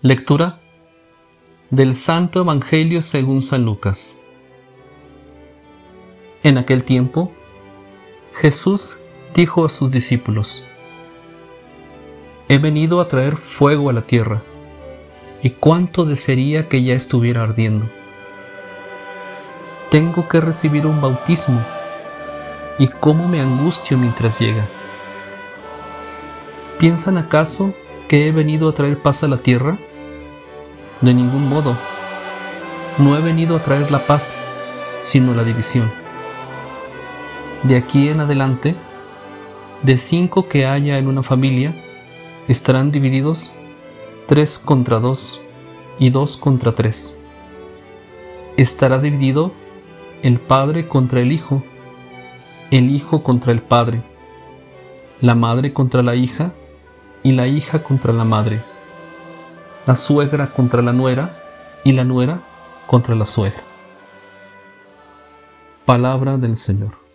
Lectura del Santo Evangelio según San Lucas. En aquel tiempo, Jesús dijo a sus discípulos, He venido a traer fuego a la tierra, y cuánto desearía que ya estuviera ardiendo. Tengo que recibir un bautismo, y cómo me angustio mientras llega. ¿Piensan acaso que he venido a traer paz a la tierra? De ningún modo. No he venido a traer la paz, sino la división. De aquí en adelante, de cinco que haya en una familia, estarán divididos tres contra dos y dos contra tres. Estará dividido el padre contra el hijo, el hijo contra el padre, la madre contra la hija y la hija contra la madre la suegra contra la nuera y la nuera contra la suegra. Palabra del Señor.